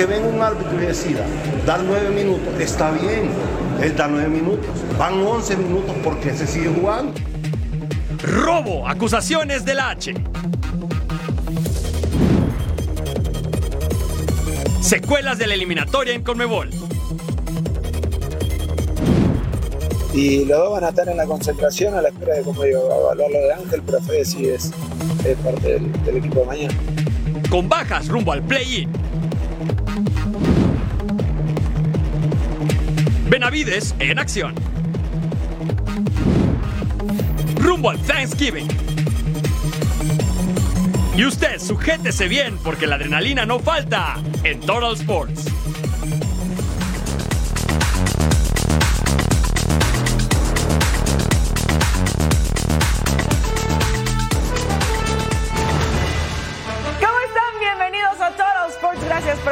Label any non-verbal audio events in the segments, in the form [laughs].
Que venga un árbitro y decida, dar nueve minutos, está bien, él da nueve minutos. Van 11 minutos porque se sigue jugando. Robo, acusaciones del H. Secuelas de la eliminatoria en Conmebol. y los dos van a estar en la concentración a la espera de, como digo, evaluar lo de Ángel, pero Fede sí es, es parte del, del equipo de mañana. Con bajas rumbo al play-in. Benavides en acción. Rumbo al Thanksgiving. Y usted sujétese bien porque la adrenalina no falta en Total Sports.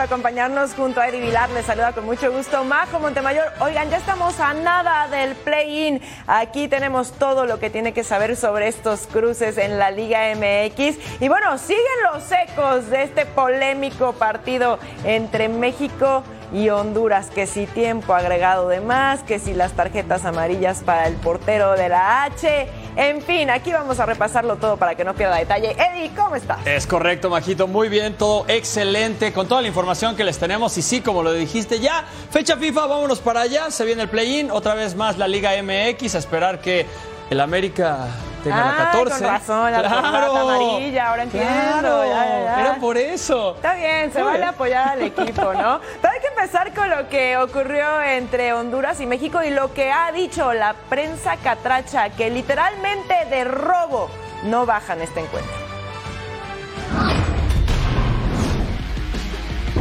Acompañarnos junto a Eddie Vilar. Les saluda con mucho gusto Majo Montemayor. Oigan, ya estamos a nada del play-in. Aquí tenemos todo lo que tiene que saber sobre estos cruces en la Liga MX. Y bueno, siguen los ecos de este polémico partido entre México y Honduras, que si tiempo agregado de más, que si las tarjetas amarillas para el portero de la H, en fin, aquí vamos a repasarlo todo para que no pierda detalle. Eddie, ¿cómo estás? Es correcto, Majito, muy bien, todo excelente, con toda la información que les tenemos y sí, como lo dijiste ya, fecha FIFA, vámonos para allá, se viene el play-in, otra vez más la Liga MX, a esperar que el América la Ah, 14. con razón, la corbata amarilla, ahora entiendo, claro, ya, ya, ya. era por eso. Está bien, se vale apoyar al [laughs] equipo, ¿no? Pero hay que empezar con lo que ocurrió entre Honduras y México y lo que ha dicho la prensa catracha, que literalmente de robo no bajan este encuentro.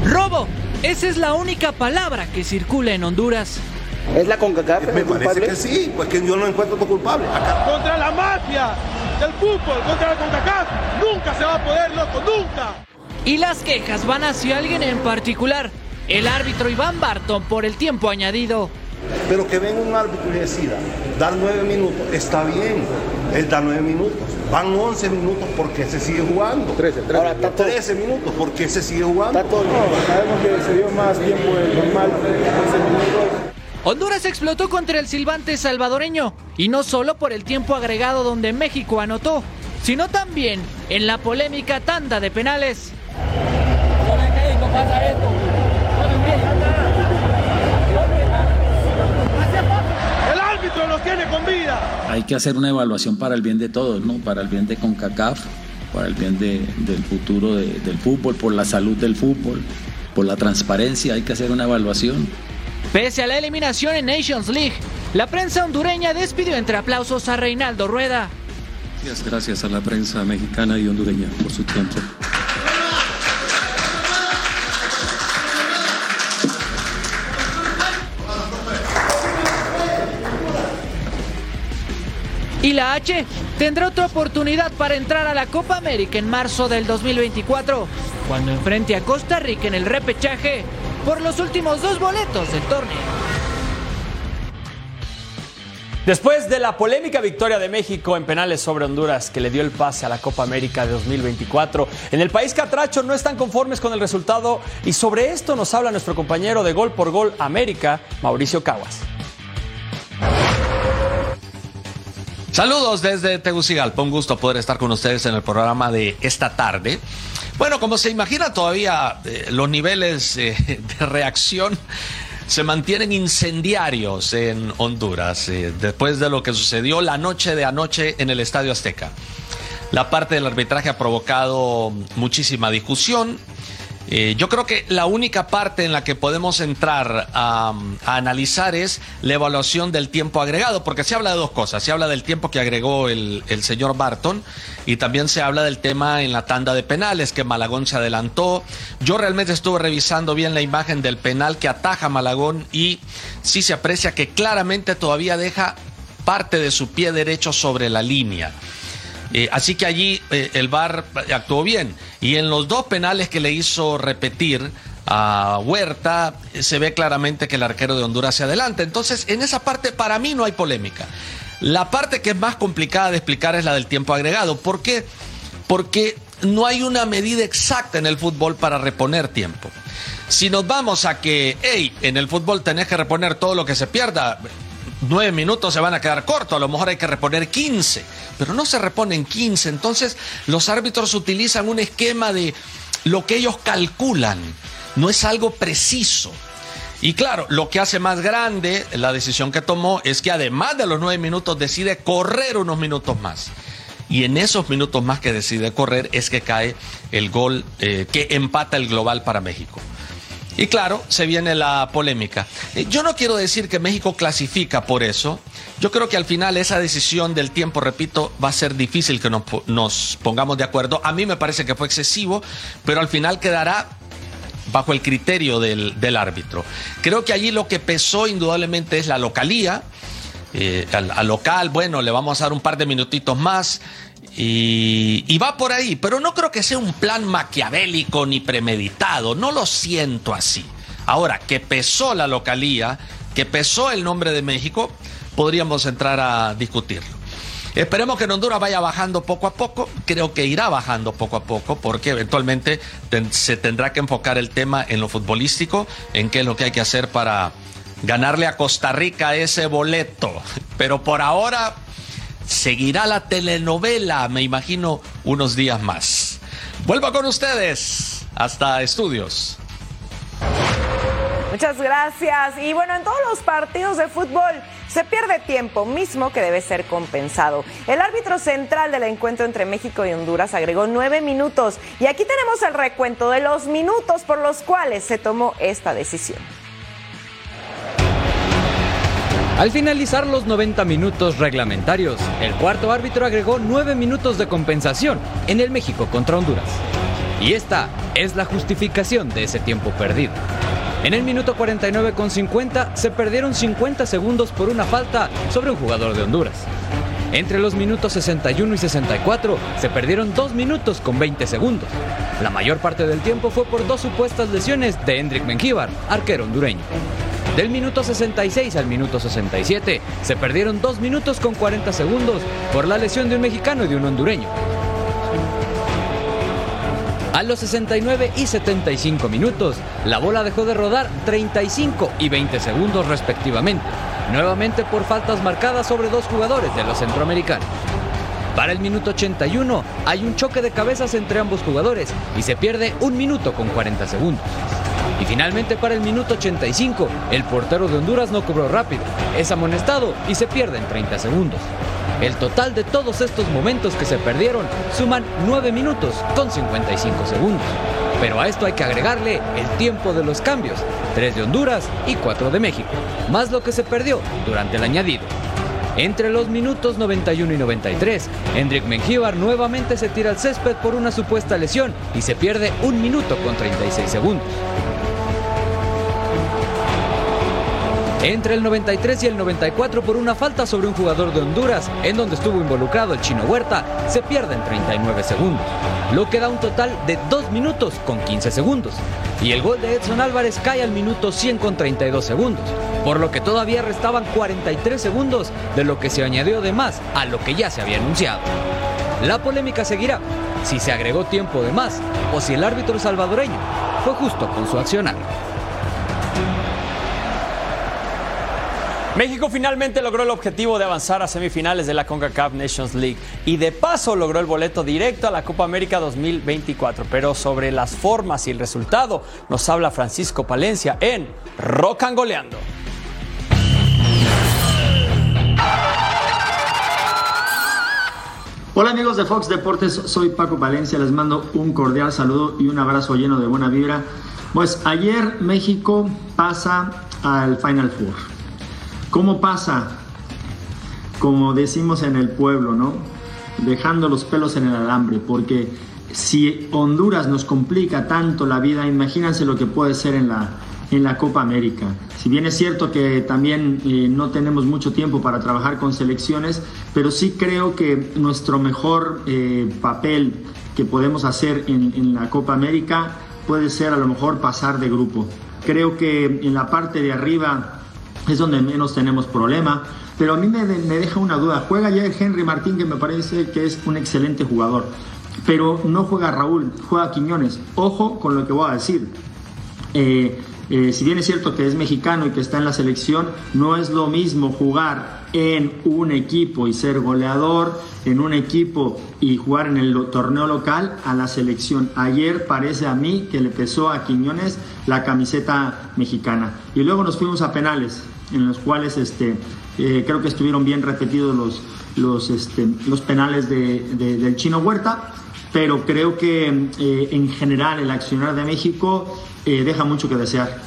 Robo. Esa es la única palabra que circula en Honduras. ¿Es la CONCACAF Me parece culpable? que sí, pues que yo no encuentro otro culpable. Acá contra la mafia del fútbol, contra la CONCACAF. Nunca se va a poder, loco, nunca. Y las quejas van hacia alguien en particular, el árbitro Iván Barton por el tiempo añadido. Pero que venga un árbitro y decida, dar nueve minutos, está bien, él da nueve minutos. Van 11 minutos porque se sigue jugando. 13, Ahora está todo, 13 minutos porque se sigue jugando. está todo. Sabemos que se dio más tiempo del normal, 11 minutos. Honduras explotó contra el silbante salvadoreño, y no solo por el tiempo agregado donde México anotó, sino también en la polémica tanda de penales. El árbitro los tiene con vida. hay que hacer una evaluación para el bien de todos, ¿no? Para el bien de CONCACAF, para el bien de- del futuro de- del fútbol, por la salud del fútbol, por la transparencia, hay que hacer una evaluación. Pese a la eliminación en Nations League, la prensa hondureña despidió entre aplausos a Reinaldo Rueda. Gracias, gracias a la prensa mexicana y hondureña por su tiempo. Y la H tendrá otra oportunidad para entrar a la Copa América en marzo del 2024, cuando enfrente a Costa Rica en el repechaje por los últimos dos boletos del torneo. Después de la polémica victoria de México en penales sobre Honduras que le dio el pase a la Copa América de 2024, en el país catracho no están conformes con el resultado y sobre esto nos habla nuestro compañero de Gol por Gol América, Mauricio Caguas. Saludos desde Tegucigalpa, un gusto poder estar con ustedes en el programa de esta tarde. Bueno, como se imagina, todavía eh, los niveles eh, [laughs] de reacción se mantienen incendiarios en Honduras eh, después de lo que sucedió la noche de anoche en el Estadio Azteca. La parte del arbitraje ha provocado muchísima discusión. Eh, yo creo que la única parte en la que podemos entrar a, analizar es la evaluación del tiempo agregado, porque se habla de dos cosas. Se habla del tiempo que agregó el, el señor Barton y también se habla del tema en la tanda de penales, que Malagón se adelantó. Yo realmente estuve revisando bien la imagen del penal que ataja Malagón y sí se aprecia que claramente todavía deja parte de su pie derecho sobre la línea. Eh, así que allí eh, el VAR actuó bien. Y en los dos penales que le hizo repetir a Huerta, eh, se ve claramente que el arquero de Honduras se adelanta. Entonces, en esa parte para mí no hay polémica. La parte que es más complicada de explicar es la del tiempo agregado. ¿Por qué? Porque no hay una medida exacta en el fútbol para reponer tiempo. Si nos vamos a que, hey, en el fútbol tenés que reponer todo lo que se pierda, nueve minutos se van a quedar cortos, a lo mejor hay que reponer 15, pero no se reponen 15. Entonces los árbitros utilizan un esquema de lo que ellos calculan, no es algo preciso. Y claro, lo que hace más grande la decisión que tomó es que además de los nueve minutos decide correr unos minutos más. Y en esos minutos más que decide correr es que cae el gol eh, que empata el global para México. Y claro, se viene la polémica. Eh, yo no quiero decir que México clasifica por eso. Yo creo que al final esa decisión del tiempo, repito, va a ser difícil que nos, pongamos de acuerdo. A mí me parece que fue excesivo, pero al final quedará bajo el criterio del, árbitro. Creo que allí lo que pesó indudablemente es la localía. Eh, al, local, bueno, le vamos a dar un par de minutitos más. Y, va por ahí, pero no creo que sea un plan maquiavélico ni premeditado, no lo siento así. Ahora, que pesó la localía, que pesó el nombre de México, podríamos entrar a discutirlo. Esperemos que en Honduras vaya bajando poco a poco, creo que irá bajando poco a poco, porque eventualmente se tendrá que enfocar el tema en lo futbolístico, en qué es lo que hay que hacer para ganarle a Costa Rica ese boleto. Pero por ahora seguirá la telenovela, me imagino, unos días más. Vuelvo con ustedes. Hasta estudios. Muchas gracias. Y bueno, en todos los partidos de fútbol se pierde tiempo mismo que debe ser compensado. El árbitro central del encuentro entre México y Honduras agregó nueve minutos y aquí tenemos el recuento de los minutos por los cuales se tomó esta decisión. Al finalizar los 90 minutos reglamentarios, el cuarto árbitro agregó 9 minutos de compensación en el México contra Honduras. Y esta es la justificación de ese tiempo perdido. En el minuto 49 con 50 se perdieron 50 segundos por una falta sobre un jugador de Honduras. Entre los minutos 61 y 64 se perdieron 2 minutos con 20 segundos. La mayor parte del tiempo fue por dos supuestas lesiones de Hendrik Mengíbar, arquero hondureño. Del minuto 66 al minuto 67 se perdieron 2 minutos con 40 segundos por la lesión de un mexicano y de un hondureño. A los 69 y 75 minutos, la bola dejó de rodar 35 y 20 segundos respectivamente, nuevamente por faltas marcadas sobre dos jugadores de los centroamericanos. Para el minuto 81 hay un choque de cabezas entre ambos jugadores y se pierde un minuto con 40 segundos. Y finalmente para el minuto 85, el portero de Honduras no cobró rápido, es amonestado y se pierde en 30 segundos. El total de todos estos momentos que se perdieron suman 9 minutos con 55 segundos. Pero a esto hay que agregarle el tiempo de los cambios, 3 de Honduras y 4 de México, más lo que se perdió durante el añadido. Entre los minutos 91 y 93, Hendrik Mengíbar nuevamente se tira al césped por una supuesta lesión y se pierde un minuto con 36 segundos. Entre el 93 y el 94 por una falta sobre un jugador de Honduras, en donde estuvo involucrado el chino Huerta, se pierde en 39 segundos, lo que da un total de 2 minutos con 15 segundos. Y el gol de Edson Álvarez cae al minuto 100 con 32 segundos, por lo que todavía restaban 43 segundos de lo que se añadió de más a lo que ya se había anunciado. La polémica seguirá si se agregó tiempo de más o si el árbitro salvadoreño fue justo con su accionar. México finalmente logró el objetivo de avanzar a semifinales de la CONCACAF Nations League y de paso logró el boleto directo a la Copa América 2024. Pero sobre las formas y el resultado nos habla Francisco Palencia en Rocangoleando. Hola amigos de Fox Deportes, soy Paco Valencia, les mando un cordial saludo y un abrazo lleno de buena vibra. Pues ayer México pasa al Final Four. ¿Cómo pasa? Como decimos en el pueblo, ¿no? Dejando los pelos en el alambre, porque si Honduras nos complica tanto la vida, imagínense lo que puede ser en la, en la Copa América. Si bien es cierto que también eh, no tenemos mucho tiempo para trabajar con selecciones, pero sí creo que nuestro mejor eh, papel que podemos hacer en, en la Copa América puede ser a lo mejor pasar de grupo. Creo que en la parte de arriba es donde menos tenemos problema. Pero a mí me, deja una duda. Juega ayer Henry Martín, que me parece que es un excelente jugador. Pero no juega Raúl, juega Quiñones. Ojo con lo que voy a decir. Eh, eh, si bien es cierto que es mexicano y que está en la selección, no es lo mismo jugar en un equipo y ser goleador en un equipo y jugar en el torneo local a la selección. Ayer parece a mí que le pesó a Quiñones la camiseta mexicana. Y luego nos fuimos a penales, en los cuales este, eh, creo que estuvieron bien repetidos los, los, este, los penales de, de, del chino Huerta pero creo que eh, en general el accionar de México eh, deja mucho que desear.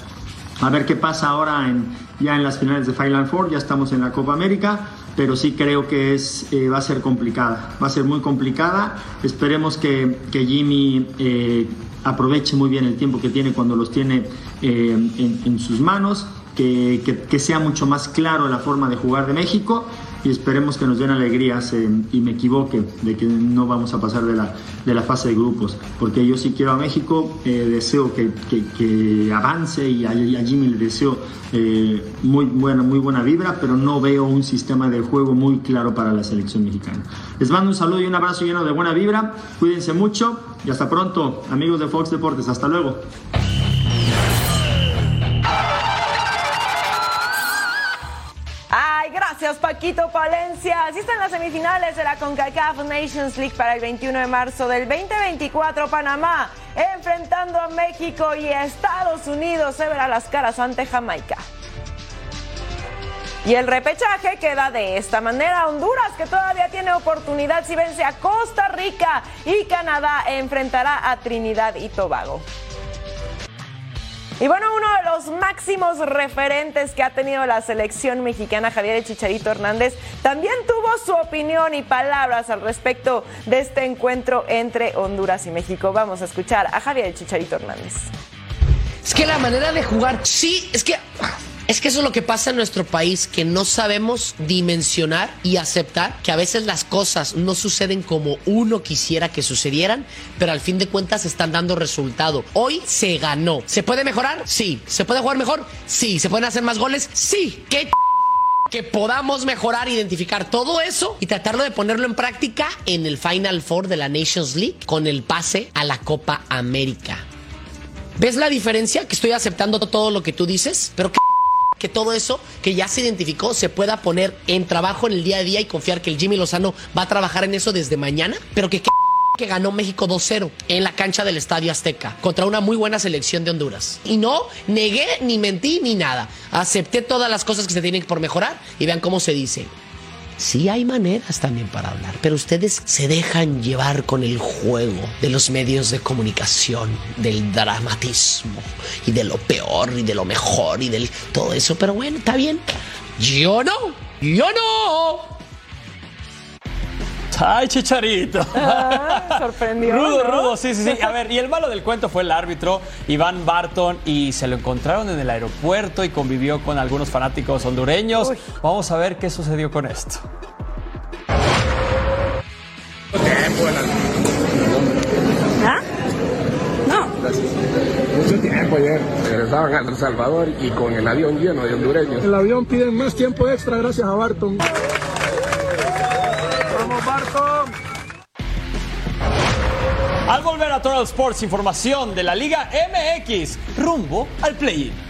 A ver qué pasa ahora en, ya en las finales de Final Four, ya estamos en la Copa América, pero sí creo que es, eh, va a ser complicada, va a ser muy complicada. Esperemos que, que Jimmy eh, aproveche muy bien el tiempo que tiene cuando los tiene eh, en, en, sus manos, que, que, que sea mucho más claro la forma de jugar de México y esperemos que nos den alegrías eh, y me equivoque de que no vamos a pasar de la, de la fase de grupos, porque yo sí quiero a México, eh, deseo que, que, avance y a, a Jimmy le deseo eh, muy, buena, muy buena vibra, pero no veo un sistema de juego muy claro para la selección mexicana. Les mando un saludo y un abrazo lleno de buena vibra, cuídense mucho y hasta pronto, amigos de Fox Deportes, hasta luego. Gracias, Paquito Palencia. Así están las semifinales de la CONCACAF Nations League para el 21 de marzo del 2024. Panamá enfrentando a México y Estados Unidos se verá las caras ante Jamaica. Y el repechaje queda de esta manera. Honduras, que todavía tiene oportunidad si vence a Costa Rica y Canadá enfrentará a Trinidad y Tobago. Y bueno, uno de los máximos referentes que ha tenido la selección mexicana, Javier Chicharito Hernández, también tuvo su opinión y palabras al respecto de este encuentro entre Honduras y México. Vamos a escuchar a Javier Chicharito Hernández. Es que la manera de jugar, sí, es que es que eso es lo que pasa en nuestro país, que no sabemos dimensionar y aceptar que a veces las cosas no suceden como uno quisiera que sucedieran, pero al fin de cuentas están dando resultado. Hoy se ganó. ¿Se puede mejorar? Sí. ¿Se puede jugar mejor? Sí. ¿Se pueden hacer más goles? Sí. ¿Qué que podamos mejorar, identificar todo eso y tratarlo de ponerlo en práctica en el Final Four de la Nations League con el pase a la Copa América. ¿Ves la diferencia? Que estoy aceptando todo lo que tú dices, pero que que todo eso que ya se identificó se pueda poner en trabajo en el día a día y confiar que el Jimmy Lozano va a trabajar en eso desde mañana, pero que [laughs] que ganó México 2-0 en la cancha del Estadio Azteca contra una muy buena selección de Honduras. Y no negué, ni mentí, ni nada. Acepté todas las cosas que se tienen por mejorar y vean cómo se dice. Sí hay maneras también para hablar, pero ustedes se dejan llevar con el juego de los medios de comunicación, del dramatismo y de lo peor y de lo mejor y del todo eso. Pero bueno, está bien. Yo no, yo no. Ay, Chicharito. Ah, sorprendió. rudo, ¿no? rudo, sí, sí, sí. A ver, y el malo del cuento fue el árbitro, Iván Barton, y se lo encontraron en el aeropuerto y convivió con algunos fanáticos hondureños. Uy. Vamos a ver qué sucedió con esto. ¿Ah? No. Mucho tiempo ayer. Regresaban a El Salvador y con el avión lleno de hondureños. El avión pide más tiempo extra gracias a Barton. Al volver a Total Sports, información de la Liga MX rumbo al play-in.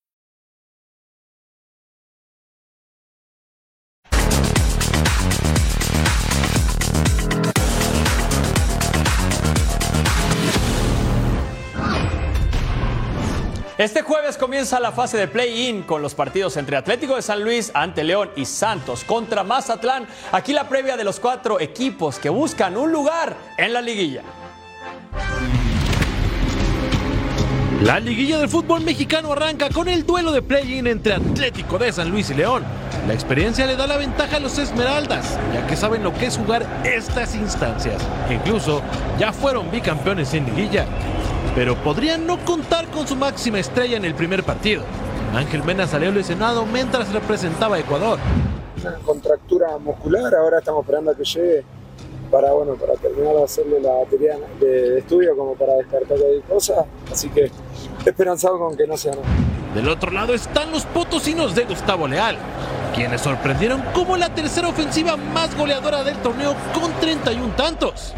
Este jueves comienza la fase de play-in con los partidos entre Atlético de San Luis ante León y Santos contra Mazatlán. Aquí la previa de los cuatro equipos que buscan un lugar en la liguilla. La liguilla del fútbol mexicano arranca con el duelo de play-in entre Atlético de San Luis y León. La experiencia le da la ventaja a los Esmeraldas, ya que saben lo que es jugar estas instancias. Incluso ya fueron bicampeones en liguilla pero podrían no contar con su máxima estrella en el primer partido. Ángel Mena salió lesionado mientras representaba a Ecuador. Una contractura muscular, ahora estamos esperando a que llegue para, bueno, para terminar de hacerle la batería de estudio como para descartar cualquier cosa, así que esperanzado con que no sea nada. Del otro lado están los potosinos de Gustavo Leal, quienes sorprendieron como la tercera ofensiva más goleadora del torneo con 31 tantos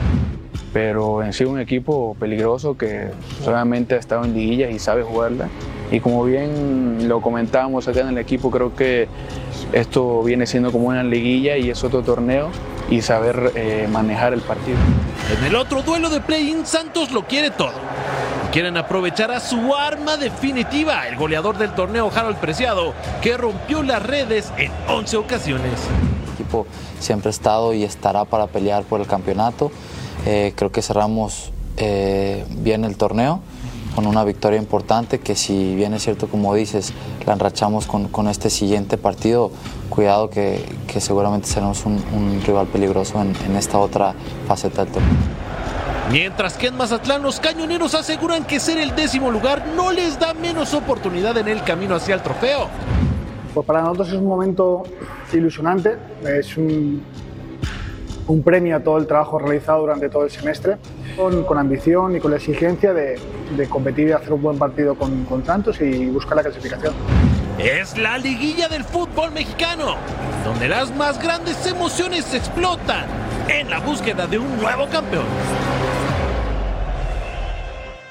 pero en sí un equipo peligroso que solamente ha estado en liguillas y sabe jugarla. Y como bien lo comentábamos acá en el equipo, creo que esto viene siendo como una liguilla y es otro torneo y saber eh, manejar el partido. En el otro duelo de play-in, Santos lo quiere todo. Quieren aprovechar a su arma definitiva, el goleador del torneo Harold Preciado, que rompió las redes en 11 ocasiones. El equipo siempre ha estado y estará para pelear por el campeonato. Eh, creo que cerramos eh, bien el torneo con una victoria importante que si bien es cierto como dices, la enrachamos con, con este siguiente partido, cuidado que, que seguramente seremos un, un rival peligroso en, en, esta otra faceta del torneo. Mientras que en Mazatlán los cañoneros aseguran que ser el décimo lugar no les da menos oportunidad en el camino hacia el trofeo. Pues para nosotros es un momento ilusionante, es un, un premio a todo el trabajo realizado durante todo el semestre, con, con ambición y con la exigencia de, de, competir y hacer un buen partido con, con Santos y buscar la clasificación. Es la liguilla del fútbol mexicano, donde las más grandes emociones explotan en la búsqueda de un nuevo campeón.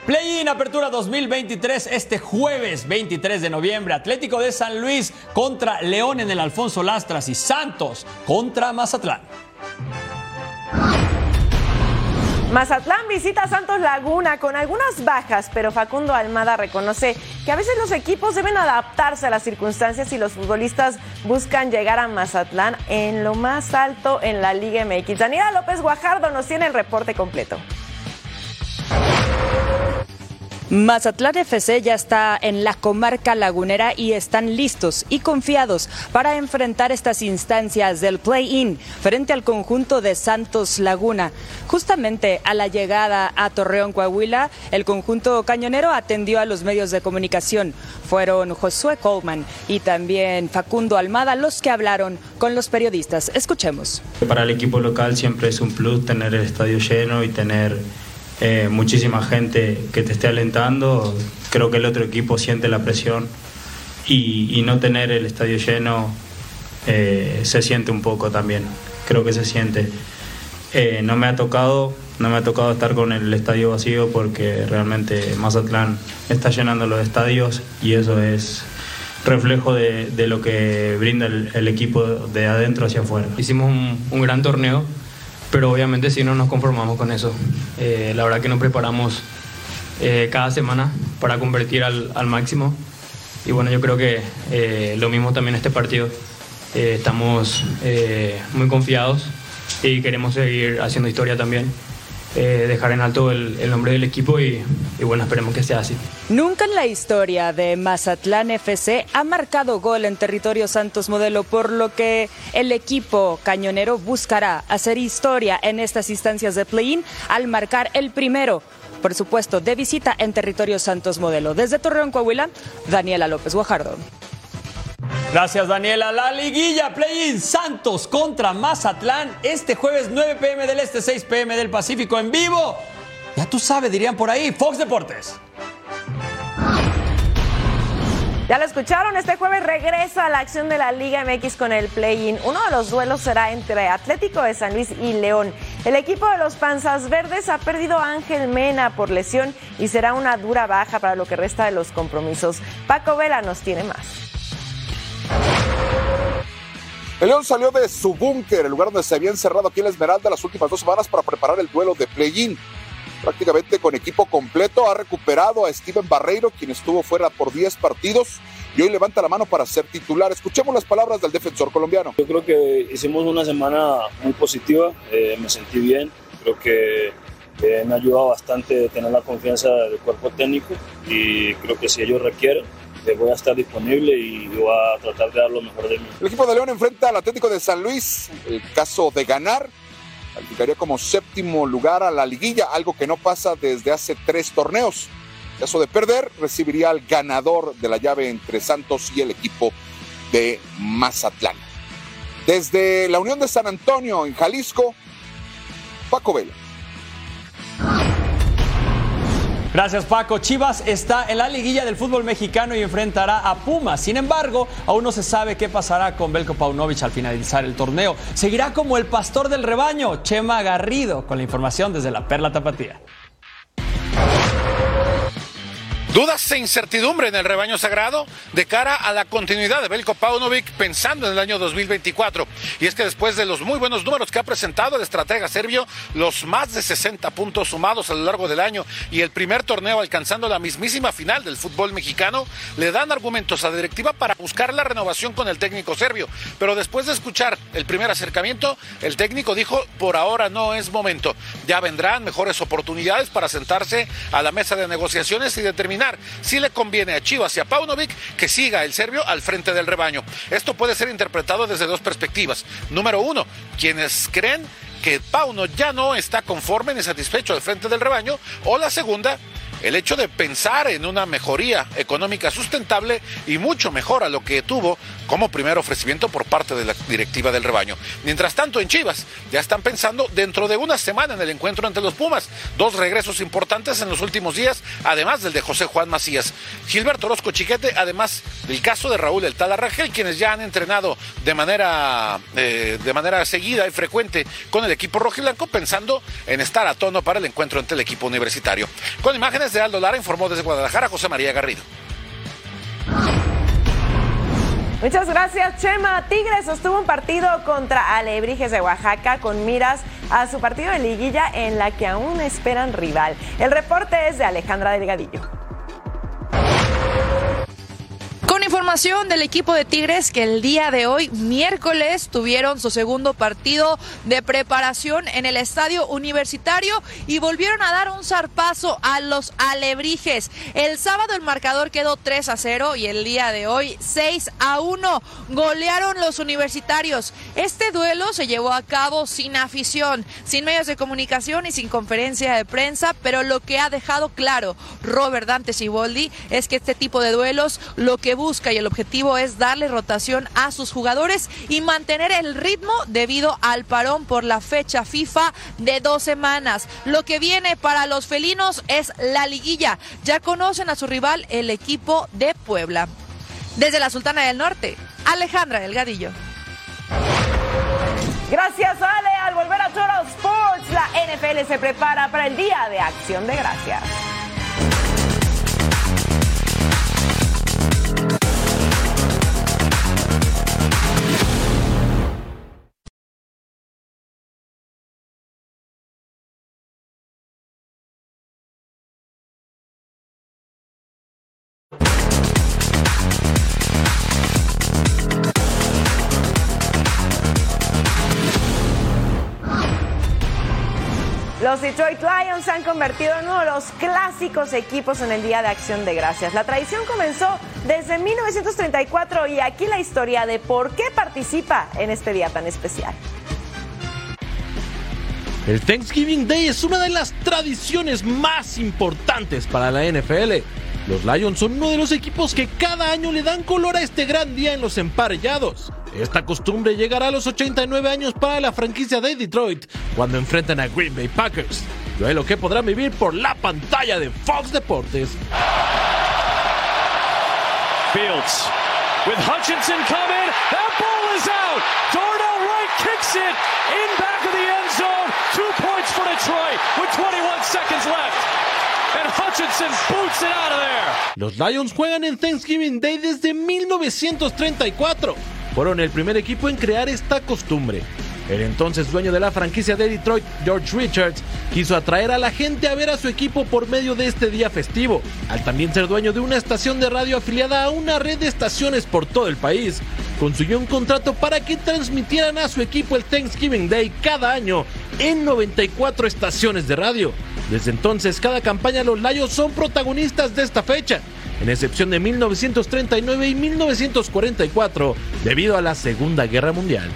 Play-in Apertura 2023 este jueves 23 de noviembre. Atlético de San Luis contra León en el Alfonso Lastras y Santos contra Mazatlán. Mazatlán visita Santos Laguna con algunas bajas, pero Facundo Almada reconoce que a veces los equipos deben adaptarse a las circunstancias y los futbolistas buscan llegar a Mazatlán en lo más alto en la Liga MX. Daniela López Guajardo nos tiene el reporte completo. Mazatlán FC ya está en la comarca lagunera y están listos y confiados para enfrentar estas instancias del play-in frente al conjunto de Santos Laguna. Justamente a la llegada a Torreón, Coahuila, el conjunto cañonero atendió a los medios de comunicación. Fueron Josué Coleman y también Facundo Almada los que hablaron con los periodistas. Escuchemos. Para el equipo local siempre es un plus tener el estadio lleno y tener eh, muchísima gente que te esté alentando. Creo que el otro equipo siente la presión y, no tener el estadio lleno eh, se siente un poco también. Creo que se siente. Eh, no me ha tocado, no me ha tocado estar con el estadio vacío porque realmente Mazatlán está llenando los estadios y eso es reflejo de, lo que brinda el, equipo de adentro hacia afuera. Hicimos un gran torneo pero obviamente si no nos conformamos con eso. Eh, la verdad que nos preparamos eh, cada semana para convertir al, al, máximo y bueno, yo creo que eh, lo mismo también este partido. estamos muy confiados y queremos seguir haciendo historia también. Eh, dejar en alto el, nombre del equipo y, y, bueno, esperemos que sea así. Nunca en la historia de Mazatlán FC ha marcado gol en territorio Santos Modelo, por lo que el equipo cañonero buscará hacer historia en estas instancias de play-in al marcar el primero por supuesto, de visita en territorio Santos Modelo. Desde Torreón, Coahuila, Daniela López Guajardo. Gracias, Daniela. La liguilla Play-in Santos contra Mazatlán este jueves 9 pm del Este, 6 pm del Pacífico en vivo. Ya tú sabes, dirían por ahí, Fox Deportes. Ya lo escucharon, este jueves regresa la acción de la Liga MX con el play-in. Uno de los duelos será entre Atlético de San Luis y León. El equipo de los Panzas Verdes ha perdido a Ángel Mena por lesión y será una dura baja para lo que resta de los compromisos. Paco Vela nos tiene más. El León salió de su búnker, el lugar donde se había encerrado aquí en la Esmeralda las últimas dos semanas para preparar el duelo de play-in. Prácticamente con equipo completo ha recuperado a Steven Barreiro, quien estuvo fuera por 10 partidos y hoy levanta la mano para ser titular. Escuchemos las palabras del defensor colombiano. Yo creo que hicimos una semana muy positiva, eh, me sentí bien, creo que eh, me ha ayudado bastante tener la confianza del cuerpo técnico y creo que si ellos requieren, voy a estar disponible y voy a tratar de dar lo mejor de mí. El equipo de León enfrenta al Atlético de San Luis. El caso de ganar, calificaría como séptimo lugar a la liguilla, algo que no pasa desde hace tres torneos. En caso de perder, recibiría al ganador de la llave entre Santos y el equipo de Mazatlán. Desde la Unión de San Antonio, en Jalisco, Paco Vela. Gracias Paco. Chivas está en la liguilla del fútbol mexicano y enfrentará a Pumas. Sin embargo, aún no se sabe qué pasará con Belko Paunovic al finalizar el torneo. Seguirá como el pastor del rebaño, Chema Garrido, con la información desde la Perla Tapatía. Dudas e incertidumbre en el rebaño sagrado de cara a la continuidad de Belko Paunovic pensando en el año 2024. Y es que después de los muy buenos números que ha presentado el estratega serbio, los más de 60 puntos sumados a lo largo del año y el primer torneo alcanzando la mismísima final del fútbol mexicano, le dan argumentos a la directiva para buscar la renovación con el técnico serbio. Pero después de escuchar el primer acercamiento, el técnico dijo, por ahora no es momento. Ya vendrán mejores oportunidades para sentarse a la mesa de negociaciones y determinar si le conviene a Chivas y a Paunovic que siga el serbio al frente del rebaño. Esto puede ser interpretado desde dos perspectivas. Número uno, quienes creen que Pauno ya no está conforme ni satisfecho al frente del rebaño, o la segunda, el hecho de pensar en una mejoría económica sustentable y mucho mejor a lo que tuvo como primer ofrecimiento por parte de la directiva del rebaño. Mientras tanto, en Chivas ya están pensando dentro de una semana en el encuentro ante los Pumas. Dos regresos importantes en los últimos días, además del de José Juan Macías. Gilberto Orozco Chiquete, además del caso de Raúl El Tala quienes ya han entrenado de manera, eh, de manera seguida y frecuente con el equipo rojiblanco, pensando en estar a tono para el encuentro ante el equipo universitario. Con imágenes de Aldo Lara, informó desde Guadalajara José María Garrido. Muchas gracias, Chema. Tigres sostuvo un partido contra Alebrijes de Oaxaca con miras a su partido de liguilla en la que aún esperan rival. El reporte es de Alejandra Delgadillo. Información del equipo de Tigres que el día de hoy, miércoles, tuvieron su segundo partido de preparación en el estadio universitario y volvieron a dar un zarpazo a los alebrijes. El sábado el marcador quedó 3 a 0 y el día de hoy 6 a 1. Golearon los universitarios. Este duelo se llevó a cabo sin afición, sin medios de comunicación y sin conferencia de prensa, pero lo que ha dejado claro Robert Dante Siboldi es que este tipo de duelos lo que y el objetivo es darle rotación a sus jugadores y mantener el ritmo debido al parón por la fecha FIFA de dos semanas. Lo que viene para los felinos es la liguilla. Ya conocen a su rival, el equipo de Puebla. Desde la Sultana del Norte, Alejandra Delgadillo. Gracias, Ale. Al volver a Total Sports, la NFL se prepara para el Día de Acción de Gracias. Los Detroit Lions se han convertido en uno de los clásicos equipos en el Día de Acción de Gracias. La tradición comenzó desde 1934 y aquí la historia de por qué participa en este día tan especial. El Thanksgiving Day es una de las tradiciones más importantes para la NFL. Los Lions son uno de los equipos que cada año le dan color a este gran día en los emparellados. Esta costumbre llegará a los 89 años para la franquicia de Detroit cuando enfrentan a Green Bay Packers. Duelo que podrán vivir por la pantalla de Fox Deportes. Fields with Hutchinson coming. That ball is out. Darnell Wright kicks it in back of the end zone. Two points for Detroit with 21 seconds left. Los Lions juegan en Thanksgiving Day desde 1934. Fueron el primer equipo en crear esta costumbre. El entonces dueño de la franquicia de Detroit, George Richards, quiso atraer a la gente a ver a su equipo por medio de este día festivo. Al también ser dueño de una estación de radio afiliada a una red de estaciones por todo el país, consiguió un contrato para que transmitieran a su equipo el Thanksgiving Day cada año en 94 estaciones de radio. Desde entonces, cada campaña los Lions son protagonistas de esta fecha en excepción de 1939 y 1944, debido a la Segunda Guerra Mundial.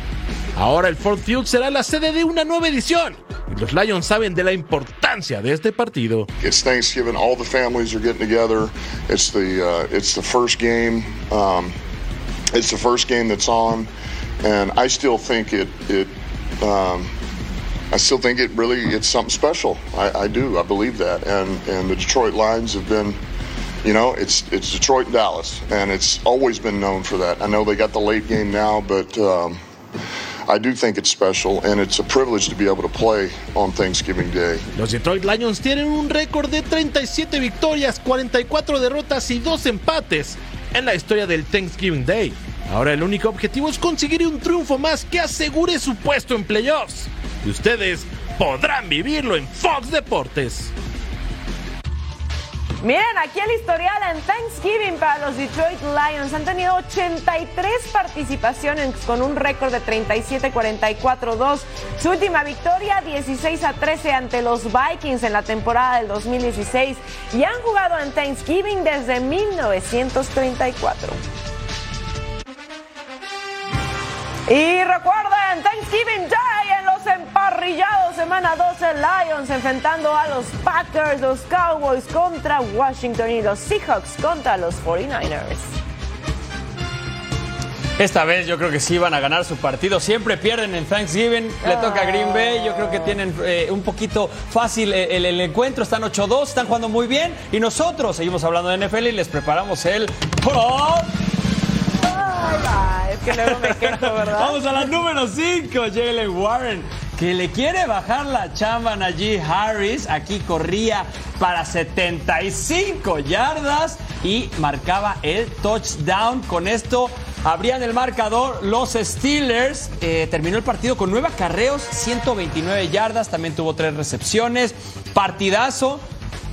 Ahora el Ford Field será la sede de una nueva edición, y los Lions saben de la importancia de este partido. It's Thanksgiving, all the families are getting together. It's the uh, it's the first game. Um, it's the first game that's on, and I still think it it. Um, I still think it really it's something special. I, I do. I believe that, and and the Detroit Lions have been you know, it's it's Detroit and Dallas, and it's always been known for that. I know they got the late game now, but um, I do think it's special, and it's a privilege to be able to play on Thanksgiving Day. Los Detroit Lions tienen un récord de 37 victorias, 44 derrotas y 2 empates en la historia del Thanksgiving Day. Ahora el único objetivo es conseguir un triunfo más que asegure su puesto en playoffs. Y ustedes podrán vivirlo en Fox Deportes. Miren, aquí el historial en Thanksgiving para los Detroit Lions. Han tenido 83 participaciones con un récord de 37-44-2. Su última victoria 16 a 13 ante los Vikings en la temporada del 2016 y han jugado en Thanksgiving desde 1934. Y recuerden, Thanksgiving Day emparrillados, semana 12, Lions enfrentando a los Packers, los Cowboys contra Washington y los Seahawks contra los 49ers. Esta vez yo creo que sí van a ganar su partido. Siempre pierden en Thanksgiving. Le toca a Green Bay. Yo creo que tienen eh, un poquito fácil el, el encuentro. Están 8-2, están jugando muy bien. Y nosotros seguimos hablando de NFL y les preparamos el Pro ¿verdad? Vamos a la número 5, Jalen Warren, que le quiere bajar la chamba a Najee Harris. Aquí corría para 75 yardas y marcaba el touchdown. Con esto abrían el marcador los Steelers. Eh, terminó el partido con 9 acarreos, 129 yardas. También tuvo 3 recepciones. Partidazo.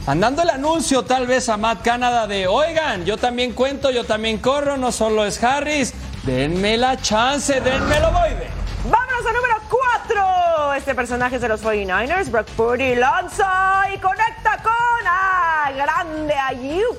Andando el anuncio tal vez a Matt Canada de, oigan, yo también cuento, yo también corro, no solo es Harris, denme la chance, denme lo voide. Vámonos al número 4. Este personaje es de los 49ers, Brock Purdy lanza y conecta con a grande Ayuk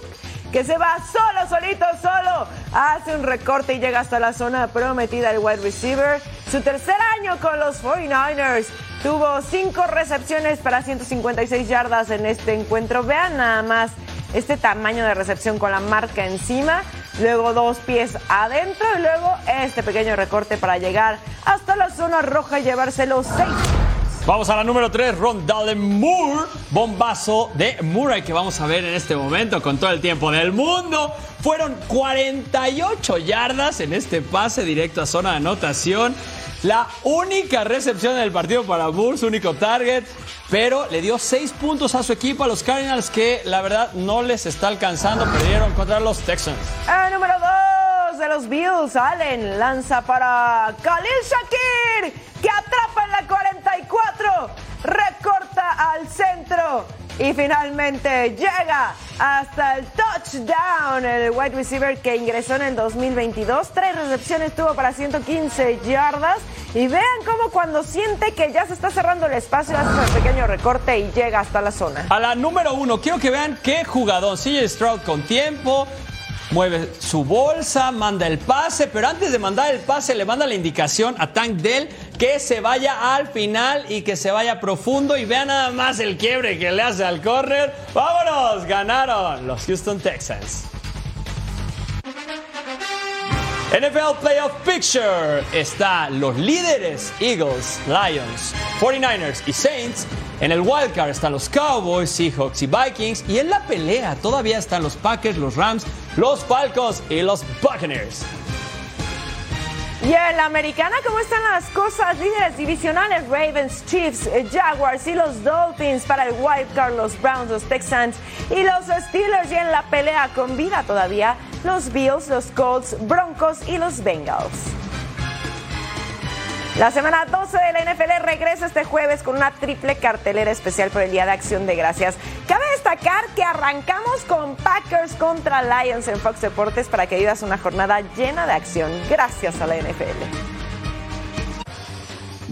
que se va solo, solito, solo. Hace un recorte y llega hasta la zona prometida del wide receiver. Su tercer año con los 49ers. Tuvo cinco recepciones para 156 yardas en este encuentro. Vean nada más este tamaño de recepción con la marca encima. Luego dos pies adentro y luego este pequeño recorte para llegar hasta la zona roja y llevárselo seis. Vamos a la número 3, Rondale Moore, bombazo de Murray que vamos a ver en este momento con todo el tiempo del mundo. Fueron 48 yardas en este pase directo a zona de anotación. La única recepción del partido para su único target, pero le dio 6 puntos a su equipo, a los Cardinals, que la verdad no les está alcanzando. Perdieron contra los Texans. El número 2 de los Bills, Allen lanza para Khalil Shakir, que atrapa en la 44, recorta al centro y finalmente llega hasta el touchdown. El wide receiver que ingresó en el 2022, tres recepciones tuvo para 115 yardas. Y vean cómo cuando siente que ya se está cerrando el espacio, hace un pequeño recorte y llega hasta la zona. A la número uno, quiero que vean qué jugador. CJ Stroud con tiempo, mueve su bolsa, manda el pase, pero antes de mandar el pase le manda la indicación a Tank Dell que se vaya al final y que se vaya profundo y vea nada más el quiebre que le hace al corner. ¡Vámonos! Ganaron los Houston Texans. NFL Playoff Picture está los líderes Eagles, Lions, 49ers y Saints. En el wildcard están los Cowboys, Seahawks y Vikings. Y en la pelea todavía están los Packers, los Rams, los Falcons y los Buccaneers. Y en la americana, ¿cómo están las cosas? Líderes divisionales, Ravens, Chiefs, Jaguars y los Dolphins para el wildcard, los Browns, los Texans y los Steelers. Y en la pelea con vida todavía, los Bills, los Colts, Broncos y los Bengals. La semana 12 de la NFL regresa este jueves con una triple cartelera especial por el Día de Acción de Gracias. Cabe destacar que arrancamos con Packers contra Lions en Fox Deportes para que vivas una jornada llena de acción gracias a la NFL.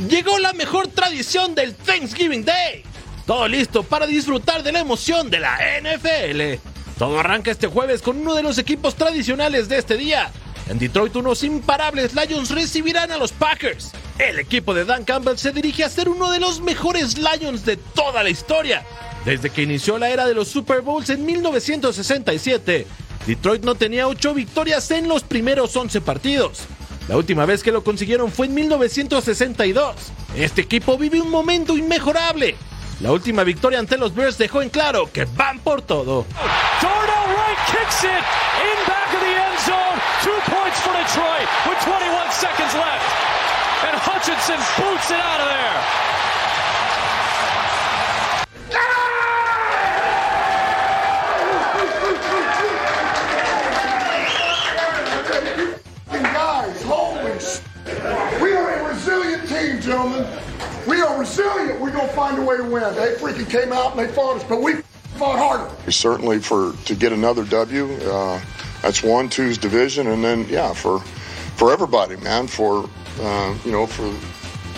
Llegó la mejor tradición del Thanksgiving Day. Todo listo para disfrutar de la emoción de la NFL. Todo arranca este jueves con uno de los equipos tradicionales de este día. En Detroit, unos imparables Lions recibirán a los Packers. El equipo de Dan Campbell se dirige a ser uno de los mejores Lions de toda la historia. Desde que inició la era de los Super Bowls en 1967, Detroit no tenía 8 victorias en los primeros 11 partidos. La última vez que lo consiguieron fue en 1962. Este equipo vive un momento inmejorable. La última victoria ante los Bears dejó en claro que van por todo. Detroit with 21 seconds left. And Hutchinson boots it out of there. Guys, holy sh- We are a resilient team, gentlemen. We are resilient. We're going to find a way to win. They freaking came out and they fought us, but we fought harder. Certainly for to get another W, uh, that's one, two's division, and then yeah, for for everybody, man, for uh, you know, for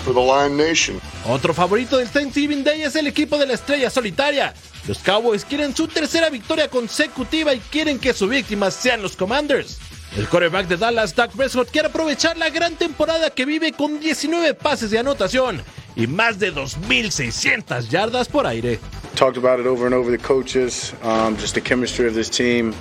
for the Lion Nation. Otro favorito del Thanksgiving Day es el equipo de la estrella solitaria. Los Cowboys quieren su tercera victoria consecutiva y quieren que su víctima sean los Commanders. El quarterback de Dallas, Dak Prescott, quiere aprovechar la gran temporada que vive con 19 pases de anotación y más de 2.600 yardas por aire. talked about it over and over the coaches, um, just the chemistry of this team.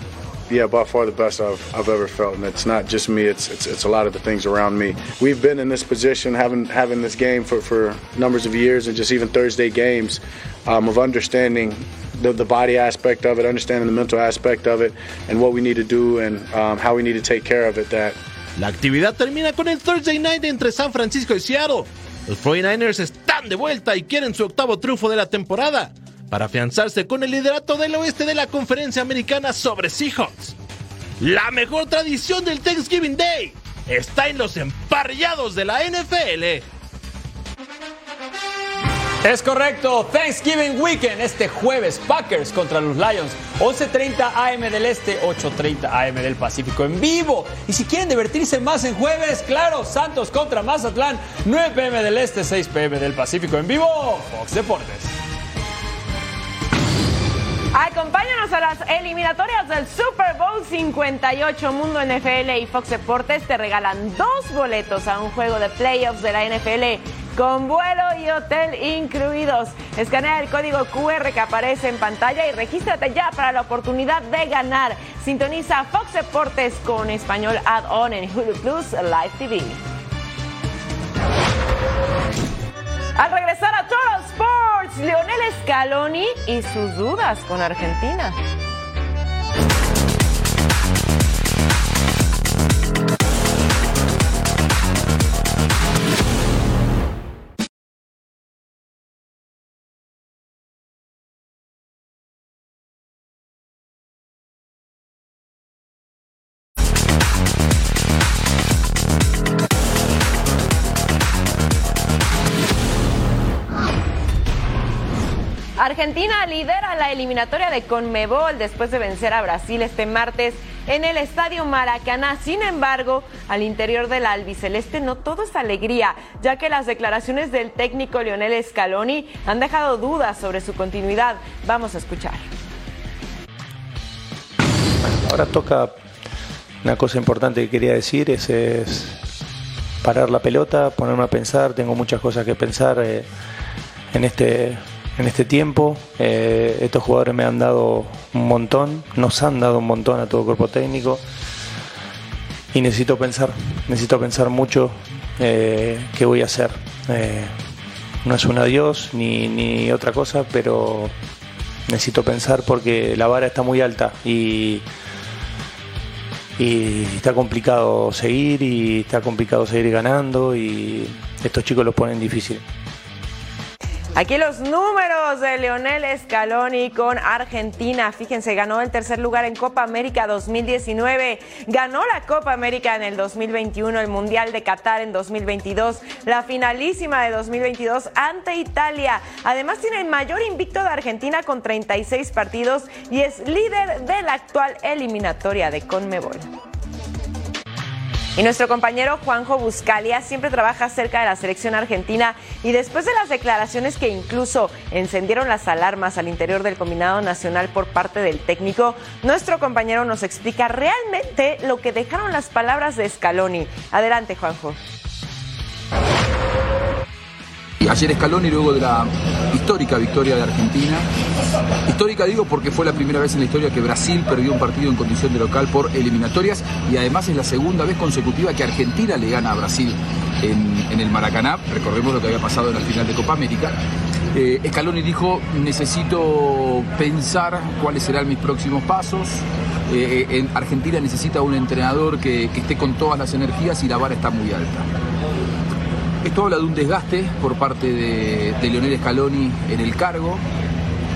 Yeah, by far the best I've, I've ever felt, and it's not just me; it's, it's it's a lot of the things around me. We've been in this position, having having this game for, for numbers of years, and just even Thursday games, um, of understanding the, the body aspect of it, understanding the mental aspect of it, and what we need to do and um, how we need to take care of it. That La actividad termina con el Thursday Night entre San Francisco y Seattle. Los 49ers están de vuelta y quieren su octavo triunfo de la temporada para afianzarse con el liderato del oeste de la conferencia americana sobre Seahawks. La mejor tradición del Thanksgiving Day está en los emparrillados de la NFL. Es correcto, Thanksgiving Weekend este jueves, Packers contra los Lions, 11.30 AM del Este, 8.30 AM del Pacífico en vivo. Y si quieren divertirse más en jueves, claro, Santos contra Mazatlán, 9 PM del Este, 6 PM del Pacífico en vivo, Fox Deportes. Acompáñanos a las eliminatorias del Super Bowl 58. Mundo NFL y Fox Deportes te regalan dos boletos a un juego de playoffs de la NFL con vuelo y hotel incluidos. Escanea el código QR que aparece en pantalla y regístrate ya para la oportunidad de ganar. Sintoniza Fox Deportes con español add-on en Hulu Plus Live TV. Al regresar a Leonel Scaloni y sus dudas con Argentina. Argentina lidera la eliminatoria de Conmebol después de vencer a Brasil este martes en el Estadio Maracaná. Sin embargo, al interior del albiceleste no todo es alegría, ya que las declaraciones del técnico Lionel Scaloni han dejado dudas sobre su continuidad. Vamos a escuchar. Ahora toca una cosa importante que quería decir, es, parar la pelota, ponerme a pensar, tengo muchas cosas que pensar eh, en, este, en este tiempo. Eh, estos jugadores me han dado un montón, nos han dado un montón a todo el cuerpo técnico y necesito pensar, necesito pensar mucho eh, qué voy a hacer. no es un adiós ni, ni otra cosa, pero necesito pensar porque la vara está muy alta y y está complicado seguir y está complicado seguir ganando y estos chicos los ponen difícil. Aquí los números de Leonel Scaloni con Argentina. Fíjense, ganó el tercer lugar en Copa América 2019, ganó la Copa América en el 2021, el Mundial de Qatar en 2022, la finalísima de 2022 ante Italia. Además tiene el mayor invicto de Argentina con 36 partidos y es líder de la actual eliminatoria de Conmebol. Y nuestro compañero Juanjo Buscalia siempre trabaja cerca de la selección argentina y después de las declaraciones que incluso encendieron las alarmas al interior del combinado nacional por parte del técnico, nuestro compañero nos explica realmente lo que dejaron las palabras de Scaloni. Adelante, Juanjo. Ayer Scaloni luego de la histórica victoria de Argentina. Histórica digo porque fue la primera vez en la historia que Brasil perdió un partido en condición de local por eliminatorias y además es la segunda vez consecutiva que Argentina le gana a Brasil en, el Maracaná. Recordemos lo que había pasado en la final de Copa América. Eh, Scaloni dijo, necesito pensar cuáles serán mis próximos pasos. Eh, en Argentina necesita un entrenador que, que esté con todas las energías y la vara está muy alta. Esto habla de un desgaste por parte de, Leonel Scaloni en el cargo.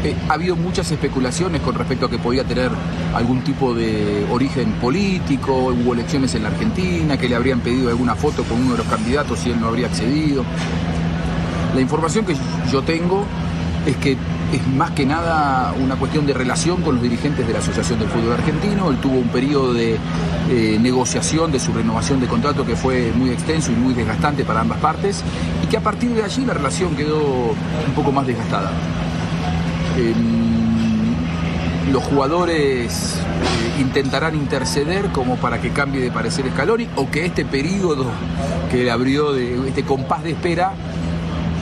Eh, ha habido muchas especulaciones con respecto a que podía tener algún tipo de origen político, hubo elecciones en la Argentina, que le habrían pedido alguna foto con uno de los candidatos y él no habría accedido. La información que yo tengo es que es más que nada una cuestión de relación con los dirigentes de la Asociación del Fútbol Argentino. Él tuvo un periodo de eh, negociación de su renovación de contrato que fue muy extenso y muy desgastante para ambas partes y que a partir de allí la relación quedó un poco más desgastada. Em, los jugadores eh, intentarán interceder como para que cambie de parecer Scaloni o que este periodo que le abrió de este compás de espera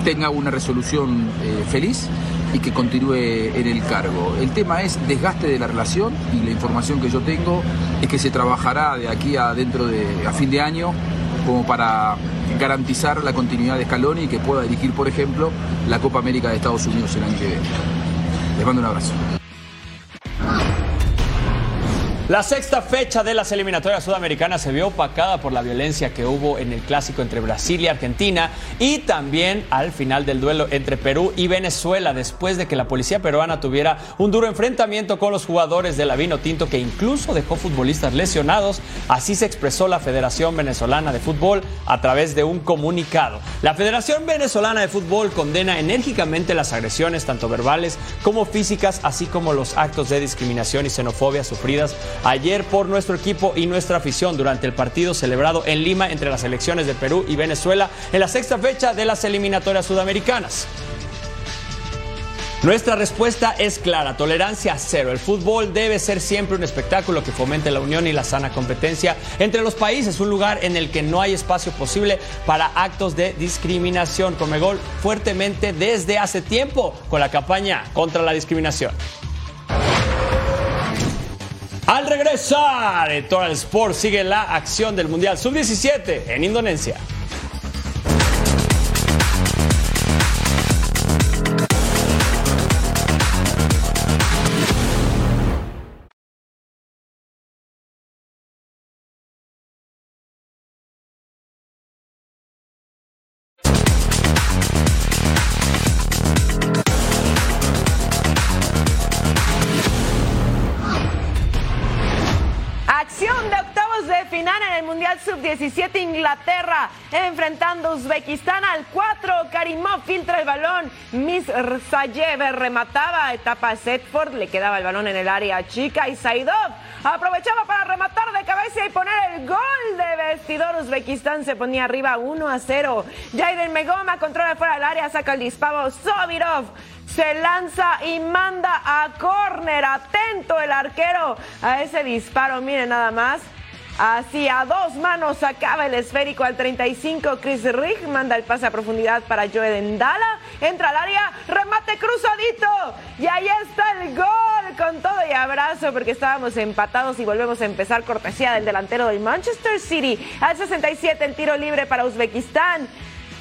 tenga una resolución eh, feliz y que continúe en el cargo. El tema es desgaste de la relación y la información que yo tengo es que se trabajará de aquí a dentro de a fin de año como para garantizar la continuidad de Scaloni y que pueda dirigir, por ejemplo, la Copa América de Estados Unidos el año que viene. Les mando un abrazo. La sexta fecha de las eliminatorias sudamericanas se vio opacada por la violencia que hubo en el clásico entre Brasil y Argentina y también al final del duelo entre Perú y Venezuela después de que la policía peruana tuviera un duro enfrentamiento con los jugadores de la Vino Tinto que incluso dejó futbolistas lesionados. Así se expresó la Federación Venezolana de Fútbol a través de un comunicado. La Federación Venezolana de Fútbol condena enérgicamente las agresiones tanto verbales como físicas así como los actos de discriminación y xenofobia sufridas ayer por nuestro equipo y nuestra afición durante el partido celebrado en Lima entre las elecciones de Perú y Venezuela en la sexta fecha de las eliminatorias sudamericanas. Nuestra respuesta es clara, tolerancia cero. El fútbol debe ser siempre un espectáculo que fomente la unión y la sana competencia entre los países, un lugar en el que no hay espacio posible para actos de discriminación. Comegol fuertemente desde hace tiempo con la campaña contra la discriminación. Al regresar, Total Sport sigue la acción del Mundial Sub-17 en Indonesia. Sub-17 Inglaterra enfrentando a Uzbekistán al 4. Karimov filtra el balón. Miss Sayev remataba. Etapa Setford. Le quedaba el balón en el área chica. Y Saidov aprovechaba para rematar de cabeza y poner el gol de vestidor. Uzbekistán se ponía arriba 1 a 0. Jaiden Megoma controla fuera del área. Saca el disparo. Sobirov se lanza y manda a córner. Atento el arquero a ese disparo. Miren nada más. Así a dos manos acaba el esférico al 35. Chris Rick manda el pase a profundidad para Joe Dendala. Entra al área, remate cruzadito. Y ahí está el gol con todo y abrazo porque estábamos empatados y volvemos a empezar cortesía del delantero del Manchester City. Al 67 el tiro libre para Uzbekistán.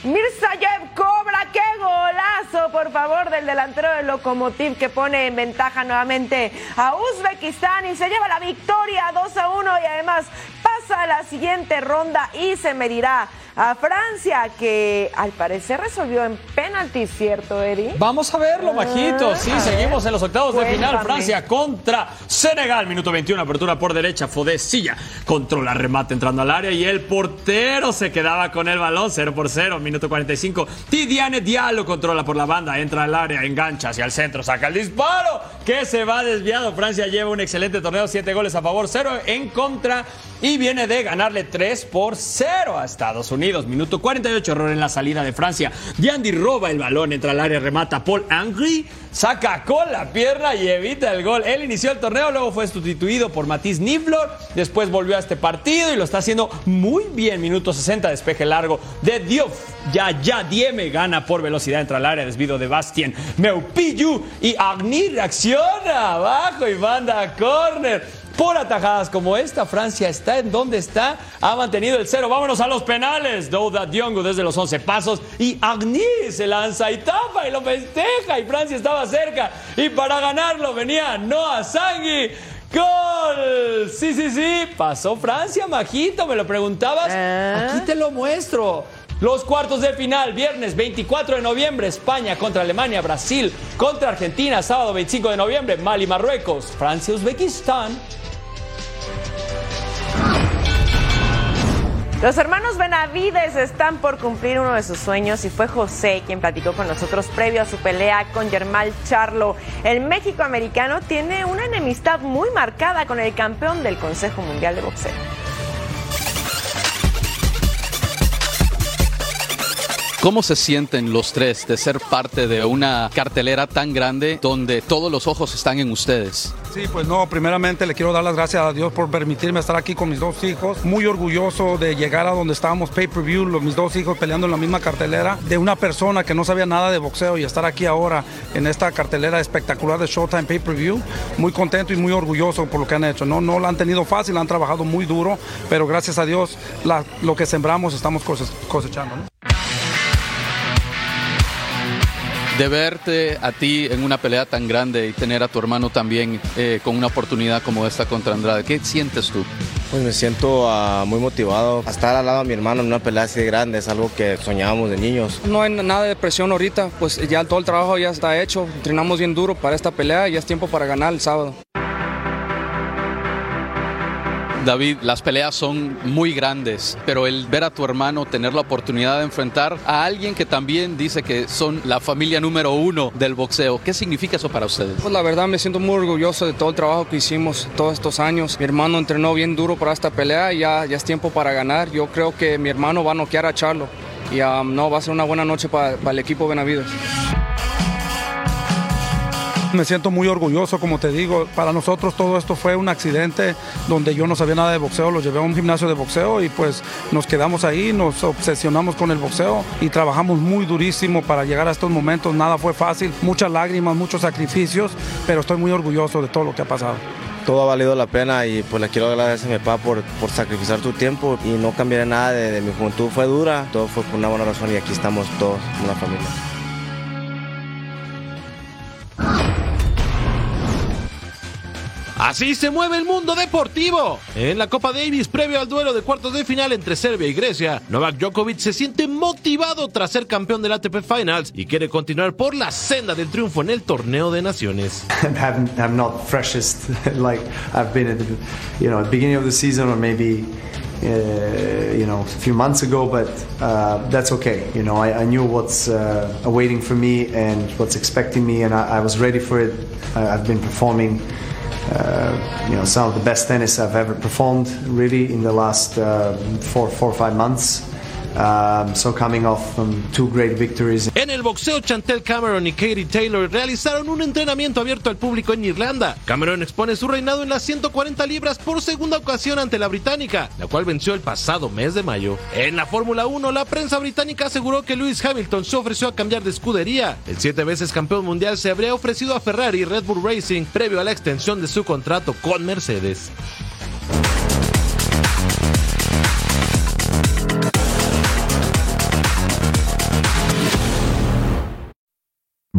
Mirzayev cobra, qué golazo, por favor, del delantero del Lokomotiv que pone en ventaja nuevamente a Uzbekistán y se lleva la victoria 2 a 1 y además pasa a la siguiente ronda y se medirá a Francia, que al parecer resolvió en penalti, ¿cierto, Eddie? Vamos a verlo, bajito. Sí, a seguimos ver. en los octavos de final. Francia contra Senegal. Minuto 21, apertura por derecha. Fodé Silla controla remate entrando al área y el portero se quedaba con el balón. 0 por 0. Minuto 45. Tidiane Diallo controla por la banda. Entra al área, engancha hacia el centro, saca el disparo que se va desviado. Francia lleva un excelente torneo. 7 goles a favor, 0 en contra. Y viene de ganarle 3 por 0 a Estados Unidos. Minuto 48, error en la salida de Francia. Diandi roba el balón, entra al área, remata. Paul Angry saca con la pierna y evita el gol. Él inició el torneo, luego fue sustituido por Matisse Niflor. Después volvió a este partido y lo está haciendo muy bien. Minuto 60, despeje largo de Diouf. Ya, ya, Dieme gana por velocidad, entra al área, desvío de Bastien. Meupillu y Agni reacciona abajo y manda a córner. Por atajadas como esta, Francia está en donde está, ha mantenido el cero. Vámonos a los penales. Douda Diongo desde los 11 pasos y Agni se lanza y tapa y lo festeja y Francia estaba cerca. Y para ganarlo venía Noah Sangui. ¡Gol! Sí, sí, sí. Pasó Francia, Majito, me lo preguntabas. Aquí te lo muestro. Los cuartos de final, viernes 24 de noviembre, España contra Alemania, Brasil contra Argentina, sábado 25 de noviembre, Mali, Marruecos, Francia, Uzbekistán. Los hermanos Benavides están por cumplir uno de sus sueños y fue José quien platicó con nosotros previo a su pelea con Germán Charlo. El México-americano tiene una enemistad muy marcada con el campeón del Consejo Mundial de Boxeo. ¿Cómo se sienten los tres de ser parte de una cartelera tan grande donde todos los ojos están en ustedes? Sí, pues no, primeramente le quiero dar las gracias a Dios por permitirme estar aquí con mis dos hijos. Muy orgulloso de llegar a donde estábamos pay-per-view, mis dos hijos peleando en la misma cartelera, de una persona que no sabía nada de boxeo y estar aquí ahora en esta cartelera espectacular de Showtime pay-per-view. Muy contento y muy orgulloso por lo que han hecho. No, no lo han tenido fácil, han trabajado muy duro, pero gracias a Dios la- lo que sembramos estamos cose- cosechando. De verte a ti en una pelea tan grande y tener a tu hermano también eh, con una oportunidad como esta contra Andrade, ¿qué sientes tú? Pues me siento ah, muy motivado. A estar al lado de mi hermano en una pelea así de grande es algo que soñábamos de niños. No hay nada de presión ahorita, pues ya todo el trabajo ya está hecho, entrenamos bien duro para esta pelea y ya es tiempo para ganar el sábado. David, las peleas son muy grandes, pero el ver a tu hermano tener la oportunidad de enfrentar a alguien que también dice que son la familia número uno del boxeo, ¿qué significa eso para ustedes? Pues la verdad me siento muy orgulloso de todo el trabajo que hicimos todos estos años. Mi hermano entrenó bien duro para esta pelea y ya, ya es tiempo para ganar. Yo creo que mi hermano va a noquear a Charlo y um, no, va a ser una buena noche para el equipo Benavides. Me siento muy orgulloso, como te digo. Para nosotros todo esto fue un accidente donde yo no sabía nada de boxeo. Lo llevé a un gimnasio de boxeo y pues nos quedamos ahí, nos obsesionamos con el boxeo y trabajamos muy durísimo para llegar a estos momentos. Nada fue fácil, muchas lágrimas, muchos sacrificios, pero estoy muy orgulloso de todo lo que ha pasado. Todo ha valido la pena y pues le quiero agradecer a mi papá por, por sacrificar tu tiempo y no cambiaré nada de, mi juventud. Fue dura, todo fue por una buena razón y aquí estamos todos una familia. Así se mueve el mundo deportivo. En la Copa Davis, previo al duelo de cuartos de final entre Serbia y Grecia, Novak Djokovic se siente motivado tras ser campeón del ATP Finals y quiere continuar por la senda del triunfo en el torneo de naciones. [laughs] I'm, not freshest [laughs] like I've been at the you know at the beginning of the season or maybe uh, you know a few months ago, but uh, that's okay. You know I, knew what's uh, awaiting for me and what's expecting me, and I, I was ready for it. I, been performing. Uh, you know some of the best tennis I've ever performed really in the last uh, four four or five months Um, so coming off from two great victories. En el boxeo, Chantel Cameron y Katie Taylor realizaron un entrenamiento abierto al público en Irlanda. Cameron expone su reinado en las 140 libras por segunda ocasión ante la británica, la cual venció el pasado mes de mayo. En la Fórmula 1, la prensa británica aseguró que Lewis Hamilton se ofreció a cambiar de escudería. El siete veces campeón mundial se habría ofrecido a Ferrari y Red Bull Racing previo a la extensión de su contrato con Mercedes.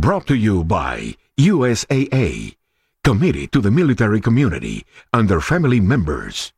Brought to you by USAA, committed to the military community and their family members.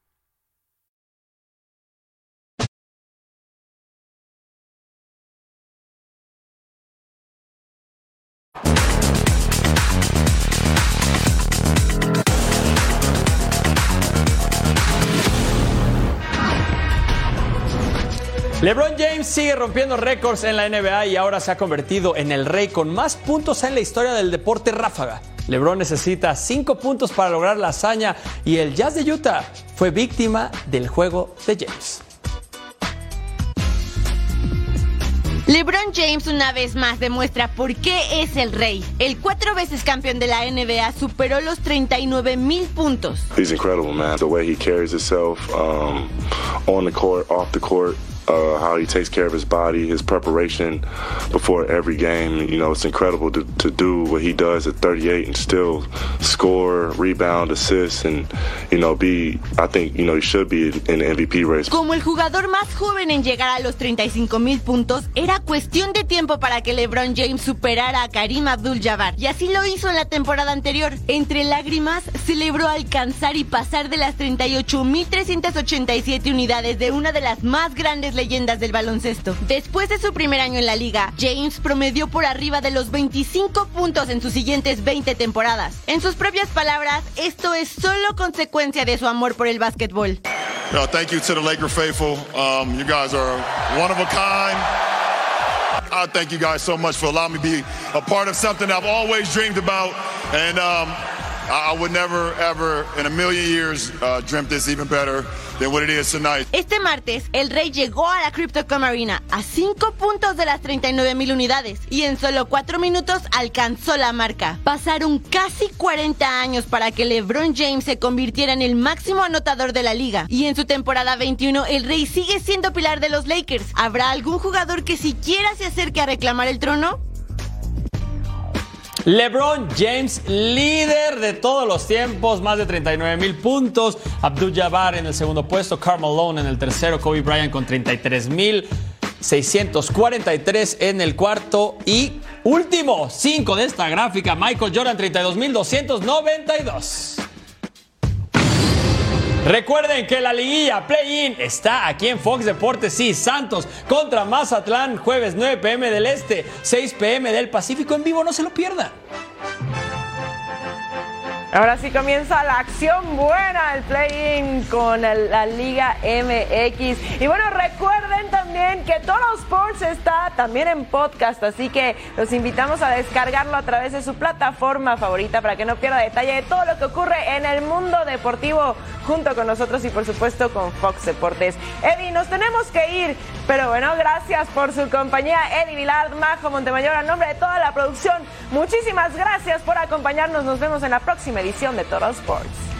LeBron James sigue rompiendo récords en la NBA y ahora se ha convertido en el rey con más puntos en la historia del deporte ráfaga. LeBron necesita cinco puntos para lograr la hazaña y el Jazz de Utah fue víctima del juego de James. LeBron James una vez más demuestra por qué es el rey. El cuatro veces campeón de la NBA superó los 39 mil puntos. He's incredible, man. The way he carries himself um, on the court, off the court. Uh, how he takes care of his body, his preparation before every game. You know, it's incredible to, to do what he does at 38 and still score, rebound, assist, and, you know, be, I think, you know, he should be in the MVP race. Como el jugador más joven en llegar a los 35 mil puntos, era cuestión de tiempo para que LeBron James superara a Karim Abdul-Jabbar. Y así lo hizo en la temporada anterior. Entre lágrimas, celebró alcanzar y pasar de las 38.387 unidades de una de las más grandes leyendas del baloncesto. Después de su primer año en la liga, James promedió por arriba de los 25 puntos en sus siguientes 20 temporadas. En sus propias palabras, esto es solo consecuencia de su amor por el básquetbol. No, thank you to the Laker faithful. Um, you guys are one of a kind. I thank you guys so much for allowing me to be a part of something I've always dreamed about. And um, I would never, ever, in a million years, dreamt this even better than what it is tonight. Este martes, el Rey llegó a la Crypto.com Arena a 5 puntos de las 39 mil unidades y en solo 4 minutos alcanzó la marca. Pasaron casi 40 años para que LeBron James se convirtiera en el máximo anotador de la liga y en su temporada 21 el Rey sigue siendo pilar de los Lakers. ¿Habrá algún jugador que siquiera se acerque a reclamar el trono? LeBron James, líder de todos los tiempos, más de 39 mil puntos. Abdul Jabbar en el segundo puesto, Karl Malone en el tercero, Kobe Bryant con 33 mil. 643 en el cuarto y último, 5 de esta gráfica, Michael Jordan 32.292. Recuerden que la liguilla Play-In está aquí en Fox Deportes. Sí, Santos contra Mazatlán, jueves 9 pm del Este, 6 pm del Pacífico en vivo. No se lo pierdan. Ahora sí comienza la acción buena, el play-in con la Liga MX. Y bueno, recuerden también que Total Sports está también en podcast, así que los invitamos a descargarlo a través de su plataforma favorita para que no pierda detalle de todo lo que ocurre en el mundo deportivo junto con nosotros y por supuesto con Fox Deportes. Eddie, nos tenemos que ir, pero bueno, gracias por su compañía. Eddie Vilar, Majo Montemayor, a nombre de toda la producción, muchísimas gracias por acompañarnos. Nos vemos en la próxima edición de Total Sports.